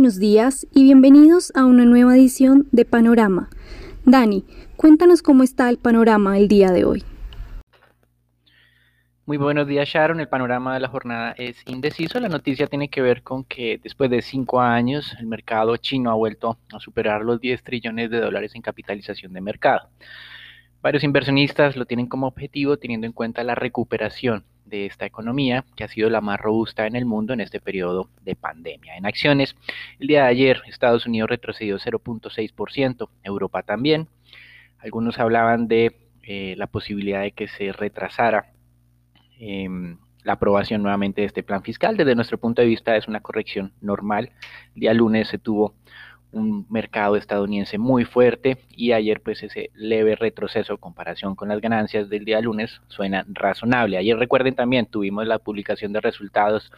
buenos días y bienvenidos a una nueva edición de Panorama. Dani, cuéntanos cómo está el panorama el día de hoy. Muy buenos días Sharon, el panorama de la jornada es indeciso. La noticia tiene que ver con que después de cinco años el mercado chino ha vuelto a superar los 10 trillones de dólares en capitalización de mercado. Varios inversionistas lo tienen como objetivo teniendo en cuenta la recuperación de esta economía que ha sido la más robusta en el mundo en este periodo de pandemia. En acciones, el día de ayer Estados Unidos retrocedió 0.6%, Europa también. Algunos hablaban de eh, la posibilidad de que se retrasara em, la aprobación nuevamente de este plan fiscal. Desde nuestro punto de vista es una corrección normal. El día lunes se tuvo un mercado estadounidense muy fuerte y ayer pues ese leve retroceso en comparación con las ganancias del día lunes suena razonable. Ayer recuerden también tuvimos la publicación de resultados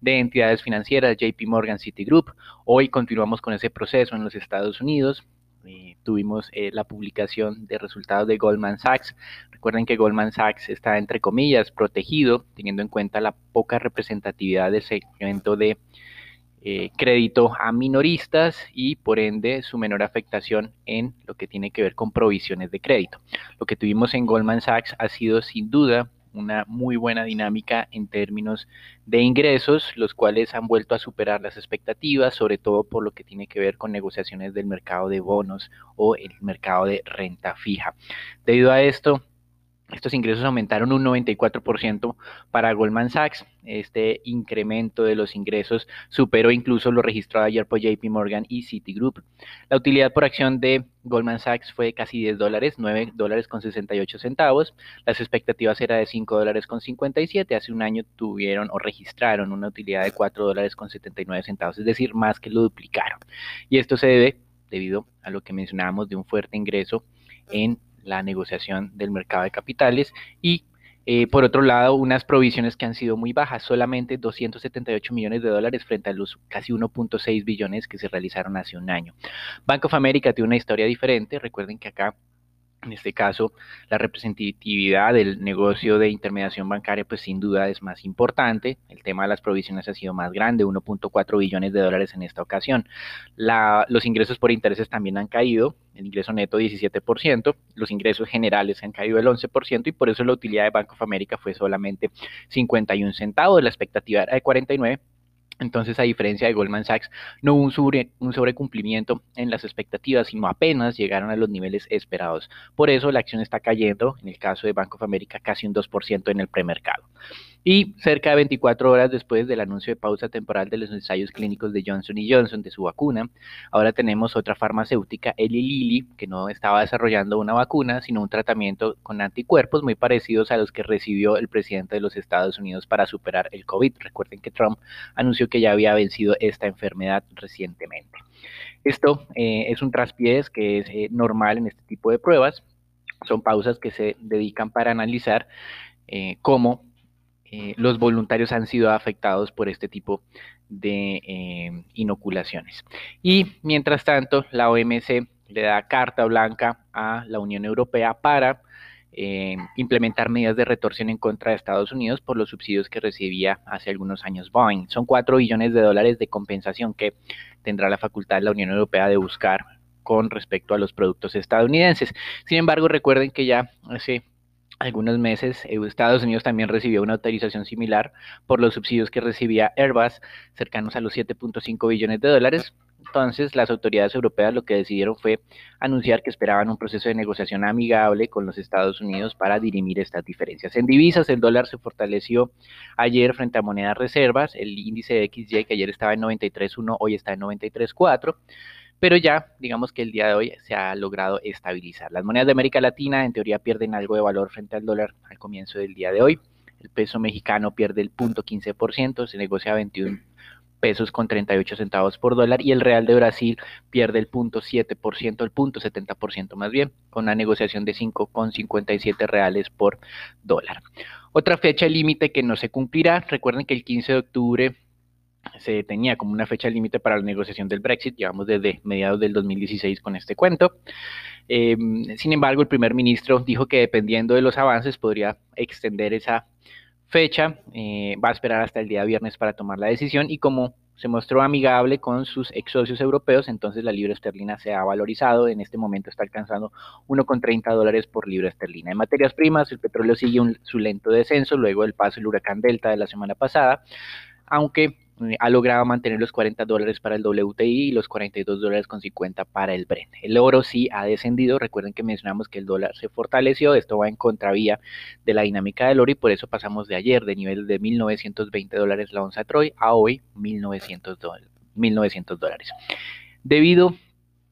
de entidades financieras, JP Morgan, Citigroup. Hoy continuamos con ese proceso en los Estados Unidos. Eh, tuvimos eh, la publicación de resultados de Goldman Sachs. Recuerden que Goldman Sachs está, entre comillas, protegido, teniendo en cuenta la poca representatividad del segmento de eh, crédito a minoristas y por ende su menor afectación en lo que tiene que ver con provisiones de crédito. Lo que tuvimos en Goldman Sachs ha sido sin duda una muy buena dinámica en términos de ingresos, los cuales han vuelto a superar las expectativas, sobre todo por lo que tiene que ver con negociaciones del mercado de bonos o el mercado de renta fija. Debido a esto, estos ingresos aumentaron un 94% para Goldman Sachs. Este incremento de los ingresos superó incluso lo registrado ayer por JP Morgan y Citigroup. La utilidad por acción de Goldman Sachs fue de casi 10 dólares, 9 dólares con 68 centavos. Las expectativas eran de 5 dólares con 57. Hace un año tuvieron o registraron una utilidad de 4 dólares con 79 centavos, es decir, más que lo duplicaron. Y esto se debe debido a lo que mencionábamos de un fuerte ingreso en la negociación del mercado de capitales y eh, por otro lado, unas provisiones que han sido muy bajas, solamente 278 millones de dólares frente a los casi 1.6 billones que se realizaron hace un año. Bank of America tiene una historia diferente. Recuerden que acá en este caso, la representatividad del negocio de intermediación bancaria, pues sin duda es más importante. El tema de las provisiones ha sido más grande, 1.4 billones de dólares en esta ocasión. los ingresos por intereses también han caído, el ingreso neto 17%, los ingresos generales han caído el 11% y por eso la utilidad de Bank of America fue solamente 51 centavos, la expectativa era de 49 entonces, a diferencia de Goldman Sachs, no hubo un, sobre, un sobrecumplimiento en las expectativas, sino apenas llegaron a los niveles esperados. Por eso la acción está cayendo, en el caso de Bank of America, casi un 2% en el premercado. Y cerca de 24 horas después del anuncio de pausa temporal de los ensayos clínicos de Johnson Johnson de su vacuna, ahora tenemos otra farmacéutica, Eli Lilly, que no estaba desarrollando una vacuna, sino un tratamiento con anticuerpos muy parecidos a los que recibió el presidente de los Estados Unidos para superar el COVID. Recuerden que Trump anunció que ya había vencido esta enfermedad recientemente. Esto eh, es un traspiés que es eh, normal en este tipo de pruebas. Son pausas que se dedican para analizar eh, cómo eh, los voluntarios han sido afectados por este tipo de eh, inoculaciones. Y mientras tanto, la OMC le da carta blanca a la Unión Europea para eh, implementar medidas de retorsión en contra de Estados Unidos por los subsidios que recibía hace algunos años Boeing. Son 4 billones de dólares de compensación que tendrá la facultad de la Unión Europea de buscar con respecto a los productos estadounidenses. Sin embargo, recuerden que ya hace algunos meses, eh, Estados Unidos también recibió una autorización similar por los subsidios que recibía Airbus, cercanos a los 7.5 billones de dólares. Entonces, las autoridades europeas lo que decidieron fue anunciar que esperaban un proceso de negociación amigable con los Estados Unidos para dirimir estas diferencias. En divisas, el dólar se fortaleció ayer frente a monedas reservas. El índice de XY, que ayer estaba en 93.1, hoy está en 93.4 pero ya digamos que el día de hoy se ha logrado estabilizar. Las monedas de América Latina en teoría pierden algo de valor frente al dólar al comienzo del día de hoy. El peso mexicano pierde el 0.15%, se negocia a 21 pesos con 38 centavos por dólar y el real de Brasil pierde el 0.7%, el 0.70% más bien, con una negociación de 5,57 reales por dólar. Otra fecha límite que no se cumplirá, recuerden que el 15 de octubre se tenía como una fecha límite para la negociación del Brexit, llevamos desde mediados del 2016 con este cuento. Em, sin embargo, el primer ministro dijo que dependiendo de los avances podría extender esa fecha, eh, va a esperar hasta el día viernes para tomar la decisión y como se mostró amigable con sus ex socios europeos, entonces la libra esterlina se ha valorizado, en este momento está alcanzando 1,30 dólares por libra esterlina. En materias primas, el petróleo sigue su lento descenso luego del paso del huracán Delta de la semana pasada, aunque ha logrado mantener los 40 dólares para el WTI y los 42 dólares con 50 para el Brent. El oro sí ha descendido, recuerden que mencionamos que el dólar se fortaleció, esto va en contravía de la dinámica del oro y por eso pasamos de ayer de nivel de 1920 dólares la onza Troy a hoy 1900 dólares. Debido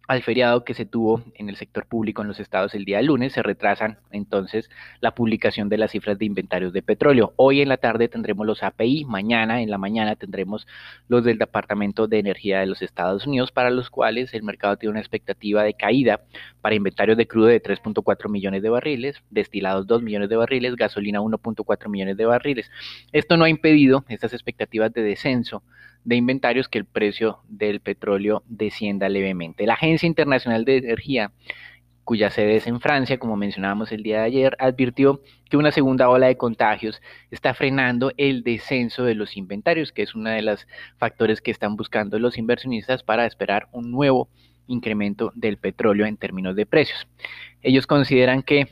al feriado que se tuvo en el sector público en los estados el día lunes, se retrasan entonces la publicación de las cifras de inventarios de petróleo. Hoy en la tarde tendremos los API, mañana en la mañana tendremos los del Departamento de Energía de los Estados Unidos, para los cuales el mercado tiene una expectativa de caída para inventarios de crudo de 3.4 millones de barriles, destilados 2 millones de barriles, gasolina 1.4 millones de barriles. Esto no ha impedido estas expectativas de descenso de inventarios que el precio del petróleo descienda levemente. La Agencia Internacional de Energía, cuya sede es en Francia, como mencionábamos el día de ayer, advirtió que una segunda ola de contagios está frenando el descenso de los inventarios, que es uno de los factores que están buscando los inversionistas para esperar un nuevo incremento del petróleo en términos de precios. Ellos consideran que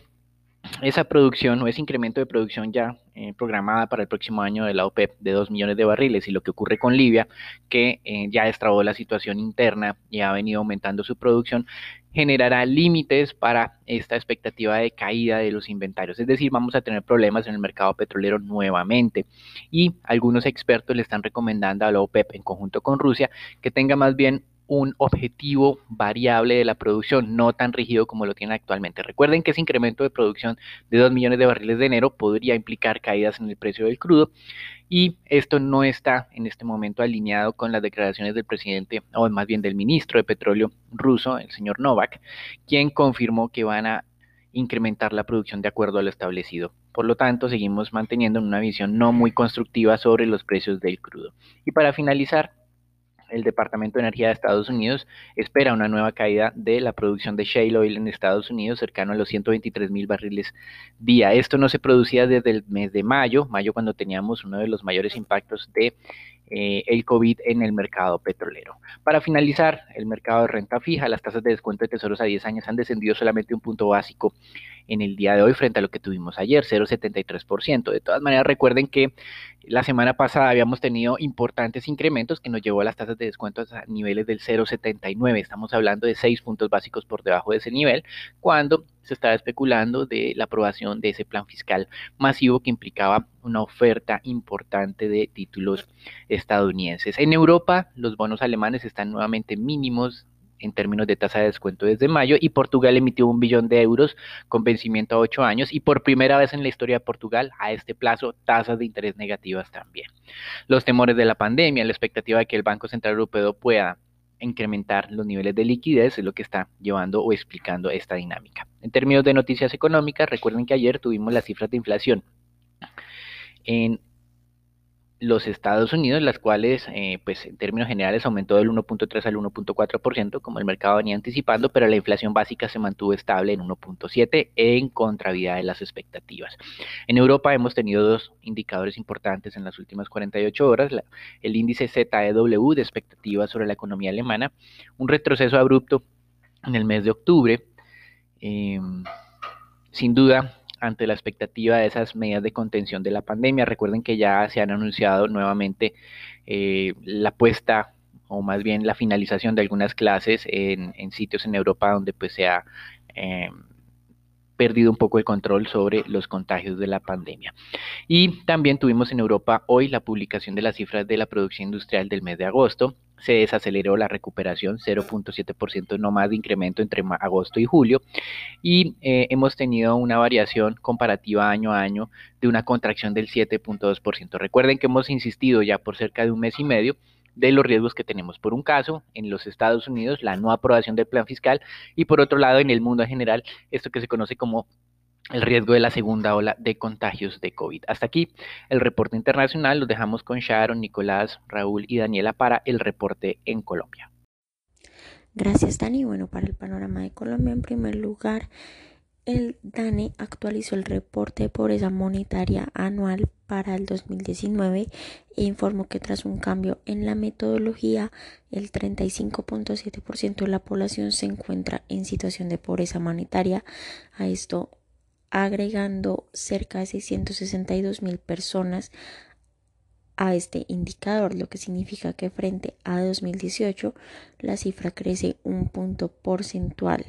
esa producción o ese incremento de producción ya eh, programada para el próximo año de la OPEP de 2 millones de barriles y lo que ocurre con Libia, que eh, ya destrabó la situación interna y ha venido aumentando su producción, generará límites para esta expectativa de caída de los inventarios. Es decir, vamos a tener problemas en el mercado petrolero nuevamente. Y algunos expertos le están recomendando a la OPEP en conjunto con Rusia que tenga más bien un objetivo variable de la producción, no tan rígido como lo tiene actualmente. Recuerden que ese incremento de producción de 2 millones de barriles de enero podría implicar caídas en el precio del crudo y esto no está en este momento alineado con las declaraciones del presidente, o más bien del ministro de Petróleo ruso, el señor Novak, quien confirmó que van a incrementar la producción de acuerdo a lo establecido. Por lo tanto, seguimos manteniendo una visión no muy constructiva sobre los precios del crudo. Y para finalizar, el Departamento de Energía de Estados Unidos espera una nueva caída de la producción de shale oil en Estados Unidos cercano a los 123 mil barriles día. Esto no se producía desde el mes de mayo, mayo cuando teníamos uno de los mayores impactos de eh, el COVID en el mercado petrolero. Para finalizar, el mercado de renta fija, las tasas de descuento de tesoros a 10 años han descendido solamente un punto básico en el día de hoy frente a lo que tuvimos ayer, 0,73%. De todas maneras, recuerden que la semana pasada habíamos tenido importantes incrementos que nos llevó a las tasas de descuento a niveles del 0,79. Estamos hablando de 6 puntos básicos por debajo de ese nivel, cuando se estaba especulando de la aprobación de ese plan fiscal masivo que implicaba una oferta importante de títulos estadounidenses. En Europa, los bonos alemanes están nuevamente mínimos en términos de tasa de descuento desde mayo y Portugal emitió un billón de euros con vencimiento a ocho años y por primera vez en la historia de Portugal a este plazo tasas de interés negativas también. Los temores de la pandemia, la expectativa de que el Banco Central Europeo pueda incrementar los niveles de liquidez es lo que está llevando o explicando esta dinámica. En términos de noticias económicas, recuerden que ayer tuvimos las cifras de inflación en los Estados Unidos, las cuales, eh, pues en términos generales, aumentó del 1.3 al 1.4%, como el mercado venía anticipando, pero la inflación básica se mantuvo estable en 1.7 en contravía de las expectativas. En Europa hemos tenido dos indicadores importantes en las últimas 48 horas, el índice ZEW de expectativas sobre la economía alemana, un retroceso abrupto en el mes de octubre, em, sin duda ante la expectativa de esas medidas de contención de la pandemia. Recuerden que ya se han anunciado nuevamente eh, la puesta o más bien la finalización de algunas clases en, sitios en Europa donde pues se ha eh, perdido un poco el control sobre los contagios de la pandemia. Y también tuvimos en Europa hoy la publicación de las cifras de la producción industrial del mes de agosto. Se desaceleró la recuperación, 0.7% no más de incremento entre agosto y julio. Y eh, hemos tenido una variación comparativa año a año de una contracción del 7.2%. Recuerden que hemos insistido ya por cerca de un mes y medio de los riesgos que tenemos. Por un caso, en los Estados Unidos, la no aprobación del plan fiscal y por otro lado, en el mundo en general, esto que se conoce como el riesgo de la segunda ola de contagios de COVID. Hasta aquí el reporte internacional. Los dejamos con Sharon, Nicolás, Raúl y Daniela para el reporte en Colombia. Gracias, Dani. Bueno, para el panorama de Colombia, en primer lugar, el DANE actualizó el reporte de pobreza monetaria anual para el 2019 e informó que tras un cambio en la metodología, el 35.7% de la población se encuentra en situación de pobreza monetaria. A esto agregando cerca de 662 mil personas a este indicador, lo que significa que frente a 2018 la cifra crece un punto porcentual.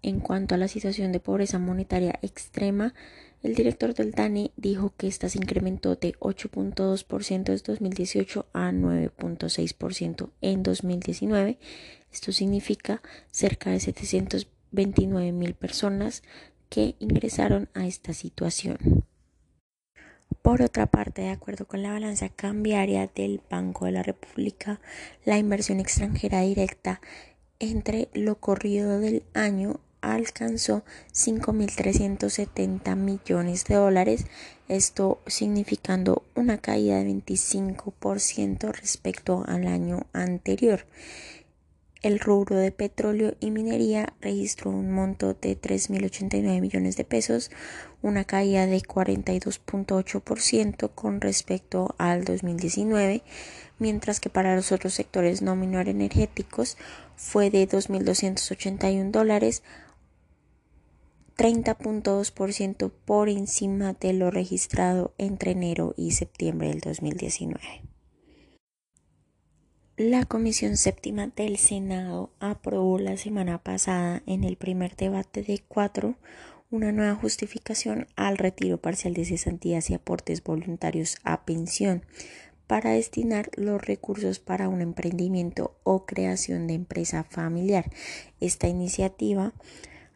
En cuanto a la situación de pobreza monetaria extrema, el director del DANE dijo que esta se incrementó de 8.2% en 2018 a 9.6% en 2019. Esto significa cerca de 729 mil personas que ingresaron a esta situación. Por otra parte, de acuerdo con la balanza cambiaria del Banco de la República, la inversión extranjera directa entre lo corrido del año alcanzó 5.370 millones de dólares, esto significando una caída de 25% respecto al año anterior. El rubro de petróleo y minería registró un monto de 3.089 millones de pesos, una caída de 42.8% con respecto al 2019, mientras que para los otros sectores no energéticos fue de 2.281 dólares, 30.2% por encima de lo registrado entre enero y septiembre del 2019. La Comisión Séptima del Senado aprobó la semana pasada en el primer debate de cuatro una nueva justificación al retiro parcial de cesantías y aportes voluntarios a pensión para destinar los recursos para un emprendimiento o creación de empresa familiar. Esta iniciativa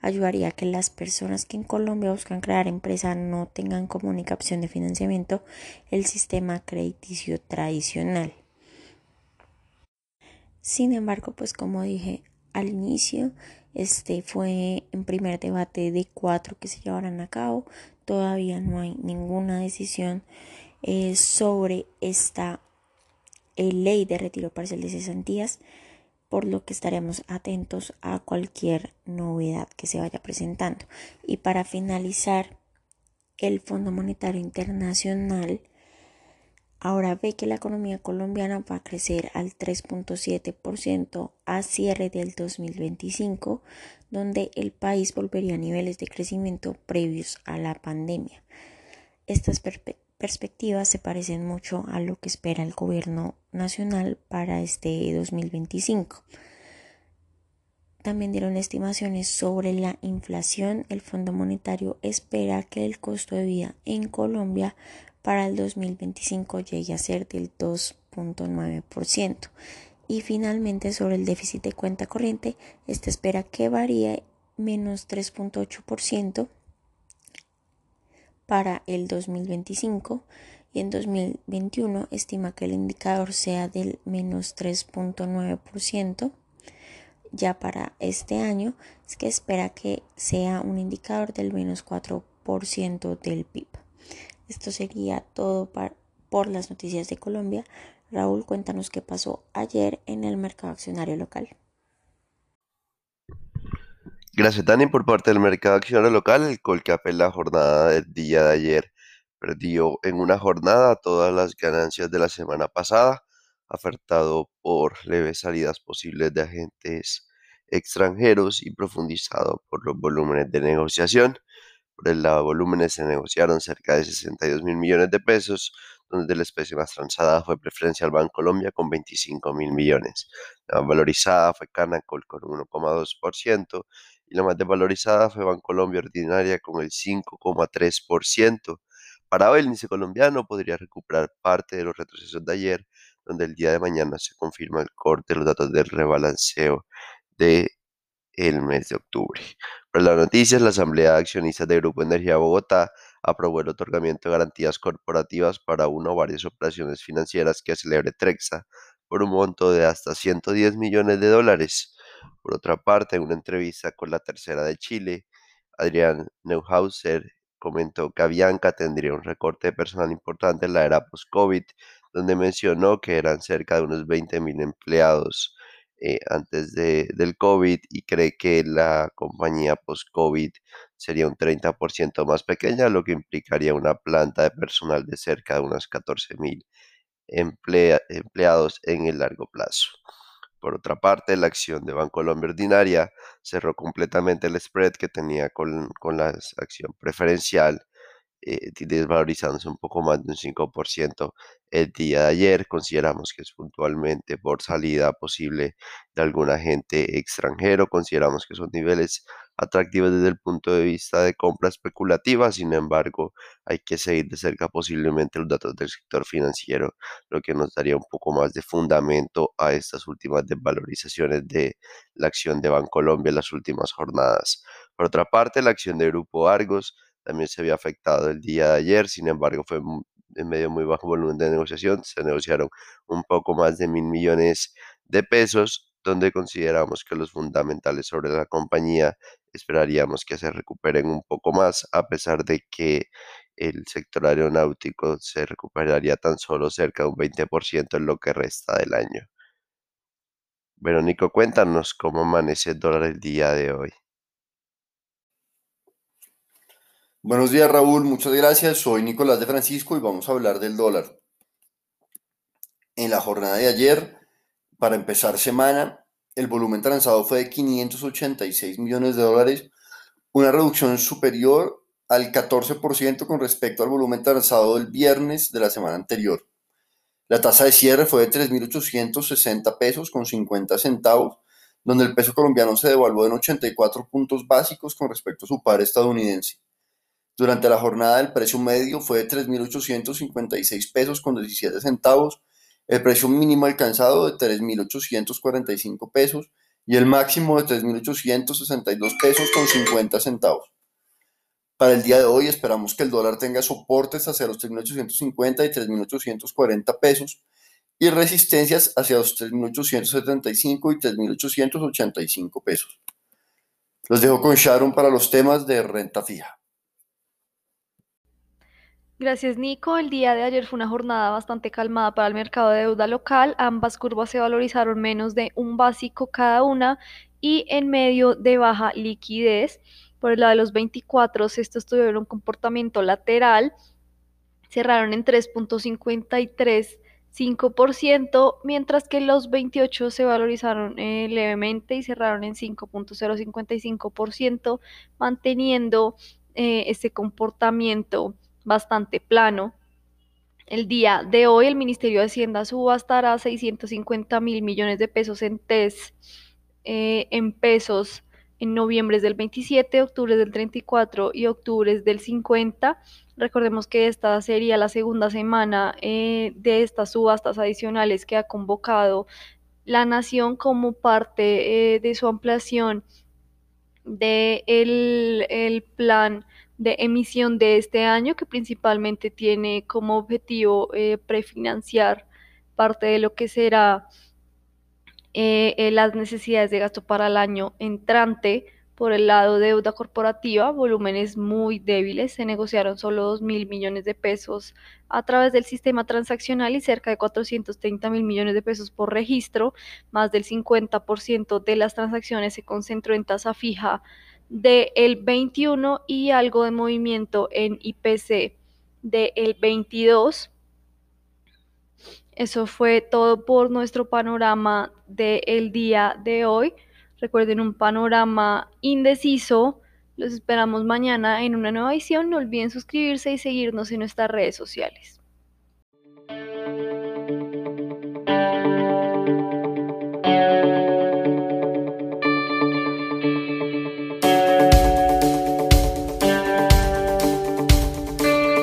ayudaría a que las personas que en Colombia buscan crear empresa no tengan como única opción de financiamiento el sistema crediticio tradicional. Sin embargo, pues como dije al inicio, este fue en primer debate de cuatro que se llevarán a cabo. Todavía no hay ninguna decisión eh, sobre esta eh, ley de retiro parcial de cesantías por lo que estaremos atentos a cualquier novedad que se vaya presentando. Y para finalizar, el Fondo Monetario Internacional ahora ve que la economía colombiana va a crecer al 3.7% a cierre del 2025, donde el país volvería a niveles de crecimiento previos a la pandemia. Estas perspectivas se parecen mucho a lo que espera el gobierno nacional para este 2025. También dieron estimaciones sobre la inflación. El Fondo Monetario espera que el costo de vida en Colombia para el 2025 llegue a ser del 2.9%. Y finalmente sobre el déficit de cuenta corriente, este espera que varíe menos 3.8% para el 2025 y en 2021 estima que el indicador sea del menos 3.9%. Ya para este año es que espera que sea un indicador del menos 4% del PIB. Esto sería todo por las noticias de Colombia. Raúl, cuéntanos qué pasó ayer en el mercado accionario local. Gracias, Dani, por parte del mercado accionario local. El Colcap en la jornada del día de ayer perdió en una jornada todas las ganancias de la semana pasada, afectado por leves salidas posibles de agentes extranjeros y profundizado por los volúmenes de negociación. Lado de volúmenes se negociaron cerca de 62 mil millones de pesos, donde la especie más transada fue Preferencial Banco Colombia con 25 mil millones. La más valorizada fue Canacol con 1,2% y la más desvalorizada fue Bancolombia Ordinaria con el 5,3%. Para hoy el índice colombiano podría recuperar parte de los retrocesos de ayer, donde el día de mañana se confirma el corte de los datos del rebalanceo de el mes de octubre. Para las noticias, la Asamblea de Accionistas de Grupo Energía Bogotá aprobó el otorgamiento de garantías corporativas para una o varias operaciones financieras que celebre Trexa por un monto de hasta 110 millones de dólares. Por otra parte, en una entrevista con la tercera de Chile, Adrián Neuhauser comentó que Avianca tendría un recorte de personal importante en la era post-COVID, donde mencionó que eran cerca de unos 20.000 empleados eh, antes de, del COVID y cree que la compañía post-COVID sería un 30% más pequeña, lo que implicaría una planta de personal de cerca de unos 14 mil empleados en el largo plazo. Por otra parte, la acción de Bancolombia Ordinaria cerró completamente el spread que tenía con, con la acción preferencial eh, desvalorizándose un poco más de un 5% el día de ayer. Consideramos que es puntualmente por salida posible de algún agente extranjero. Consideramos que son niveles atractivos desde el punto de vista de compra especulativa. Sin embargo, hay que seguir de cerca posiblemente los datos del sector financiero, lo que nos daría un poco más de fundamento a estas últimas desvalorizaciones de la acción de Bancolombia en las últimas jornadas. Por otra parte, la acción de Grupo Argos también se había afectado el día de ayer, sin embargo fue en medio muy bajo volumen de negociación, se negociaron un poco más de mil millones de pesos, donde consideramos que los fundamentales sobre la compañía esperaríamos que se recuperen un poco más, a pesar de que el sector aeronáutico se recuperaría tan solo cerca de un 20% en lo que resta del año. Verónico, cuéntanos cómo amanece el dólar el día de hoy. Buenos días Raúl, muchas gracias. Soy Nicolás de Francisco y vamos a hablar del dólar. En la jornada de ayer, para empezar semana, el volumen transado fue de 586 millones de dólares, una reducción superior al 14% con respecto al volumen transado del viernes de la semana anterior. La tasa de cierre fue de 3.860 pesos con 50 centavos, donde el peso colombiano se devaluó en 84 puntos básicos con respecto a su par estadounidense. Durante la jornada el precio medio fue de 3.856 pesos con 17 centavos, el precio mínimo alcanzado de 3.845 pesos y el máximo de 3.862 pesos con 50 centavos. Para el día de hoy esperamos que el dólar tenga soportes hacia los 3.850 y 3.840 pesos y resistencias hacia los 3.875 y 3.885 pesos. Los dejo con Sharon para los temas de renta fija. Gracias, Nico. El día de ayer fue una jornada bastante calmada para el mercado de deuda local. Ambas curvas se valorizaron menos de un básico cada una y en medio de baja liquidez. Por el lado de los 24, estos tuvieron un comportamiento lateral. Cerraron en 3.535%, mientras que los 28 se valorizaron eh, levemente y cerraron en 5.055%, manteniendo eh, este comportamiento bastante plano. El día de hoy el Ministerio de Hacienda subastará 650 mil millones de pesos en TES eh, en pesos en noviembre del 27, octubre del 34 y octubre del 50. Recordemos que esta sería la segunda semana eh, de estas subastas adicionales que ha convocado la Nación como parte eh, de su ampliación del de el plan de emisión de este año, que principalmente tiene como objetivo eh, prefinanciar parte de lo que será eh, eh, las necesidades de gasto para el año entrante. Por el lado de deuda corporativa, volúmenes muy débiles, se negociaron solo 2 mil millones de pesos a través del sistema transaccional y cerca de 430 mil millones de pesos por registro. Más del 50% de las transacciones se concentró en tasa fija del el 21 y algo de movimiento en IPC del el 22. Eso fue todo por nuestro panorama del día de hoy. Recuerden un panorama indeciso. Los esperamos mañana en una nueva edición. No olviden suscribirse y seguirnos en nuestras redes sociales.